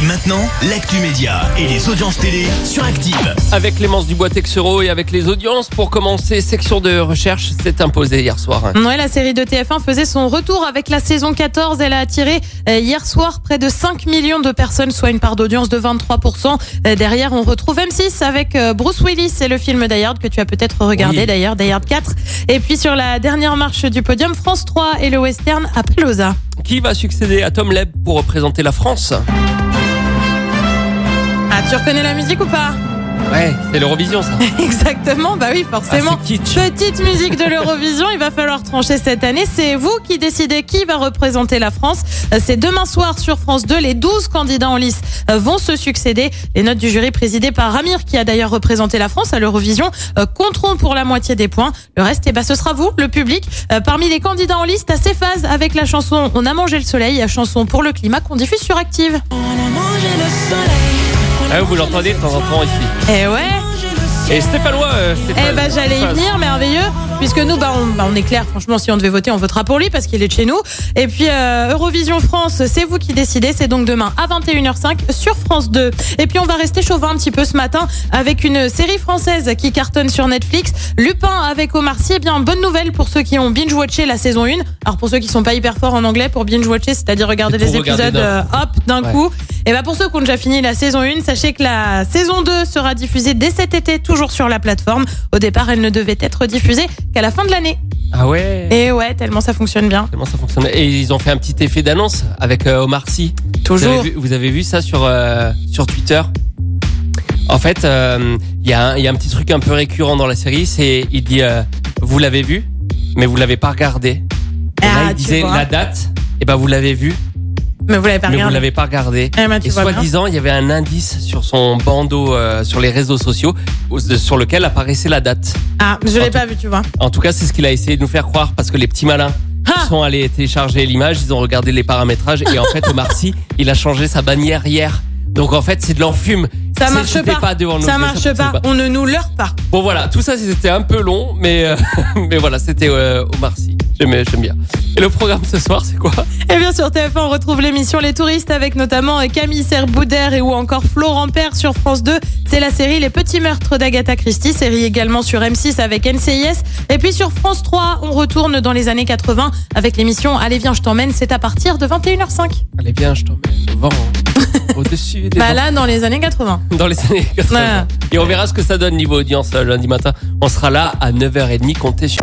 Et maintenant, l'actu média et les audiences télé sur Active. Avec Clémence Dubois-Texero et avec les audiences, pour commencer, section de recherche s'est imposée hier soir. Ouais, la série de TF1 faisait son retour avec la saison 14. Elle a attiré euh, hier soir près de 5 millions de personnes, soit une part d'audience de 23%. Euh, Derrière, on retrouve M6 avec euh, Bruce Willis et le film Die Hard que tu as peut-être regardé Oui. d'ailleurs, Die Hard 4. Et puis sur la dernière marche du podium, France 3 et le western Appaloosa. Qui va succéder à Tom Leb pour représenter la France? Tu reconnais la musique ou pas Ouais, c'est l'Eurovision ça. Exactement, bah oui, forcément. Ah. Petite musique de l'Eurovision, il va falloir trancher cette année. C'est vous qui décidez qui va représenter la France. Euh, C'est demain soir sur France 2. Les 12 candidats en lice euh, vont se succéder. Les notes du jury présidées par Ramir, qui a d'ailleurs représenté la France à l'Eurovision, euh, compteront pour la moitié des points. Le reste, eh ben, ce sera vous, le public. Parmi les candidats en liste, à ces phases avec la chanson On a mangé le soleil, chanson pour le climat qu'on diffuse sur Active. Ah, vous l'entendez de temps en temps ici. Eh ouais Et Stéphanois, euh, Stéphane- Eh ben j'allais y venir, merveilleux, puisque nous, bah, on, bah, on est clair, franchement, si on devait voter, on votera pour lui parce qu'il est de chez nous. Et puis euh, Eurovision France, c'est vous qui décidez, c'est donc demain à 21h05 sur France 2. Et puis on va rester chauvin un petit peu ce matin avec une série française qui cartonne sur Netflix, Lupin avec Omar Sy. Eh bien, bonne nouvelle pour ceux qui ont binge-watché la saison 1. Alors pour ceux qui sont pas hyper forts en anglais, pour binge-watcher, c'est-à-dire regarder les regarder épisodes euh, hop d'un Ouais. coup. Et bah pour ceux qui ont déjà fini la saison 1, sachez que la saison 2 sera diffusée dès cet été, toujours sur la plateforme. Au départ, elle ne devait être diffusée qu'à la fin de l'année. Ah ouais. Et ouais, tellement ça fonctionne bien. Comment ça fonctionne Et ils ont fait un petit effet d'annonce avec euh, Omar Sy. Vous Toujours. avez, vu, vous avez vu ça sur euh, sur Twitter? En fait, euh, il y, a un- il y a un petit truc un peu récurrent dans la série, c'est il dit vous l'avez vu, mais vous l'avez pas regardé. Et là, Ah, il disait vois. la date. Et ben vous l'avez vu, Mais vous l'avez pas mais vous regardé. l'avez pas regardé. Eh ben, tu Et vois bien. soi-disant, il y avait un indice sur son bandeau euh, sur les réseaux sociaux sur lequel apparaissait la date. Ah, je l'ai pas vu, tu vois. En tout cas, c'est ce qu'il a essayé de nous faire croire parce que les petits malins Ah sont allés télécharger l'image, ils ont regardé les paramétrages et en fait, Omar Sy, il a changé sa bannière hier. Donc en fait, c'est de l'enfume. Ça C'est- marche c'était pas. devant ça marche fonctionne pas. On ne nous leurre pas. Bon voilà, tout ça c'était un peu long, mais euh, mais voilà, c'était euh, Omar Sy. J'aime j'aime bien. Et le programme ce soir, c'est quoi? Et bien sur TF1, on retrouve l'émission Les Touristes avec notamment Camille Serboudère et ou encore Florent Père sur France 2. C'est la série Les Petits Meurtres d'Agatha Christie, série également sur M6 avec NCIS. Et puis sur France 3, on retourne dans les années 80 avec l'émission Allez viens, je t'emmène. C'est à partir de 21h05. Allez bien, je t'emmène au vent, au-dessus des Bah là, dans les années 80. dans les années 80. Ouais. Et on verra ce que ça donne niveau audience euh, lundi matin. On sera là à 9h30, comptez sur